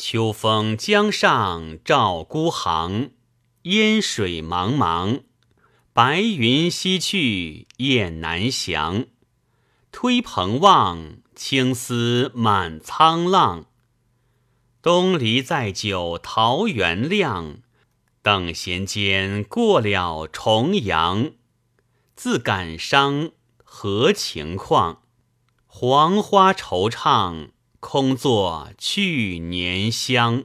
秋风江上照孤行，烟水茫茫，白云西去雁南翔。推蓬望，青丝满沧浪。东篱再酒桃源酿，等闲间过了重阳。自感伤，何情况？黄花惆怅。空作去年香。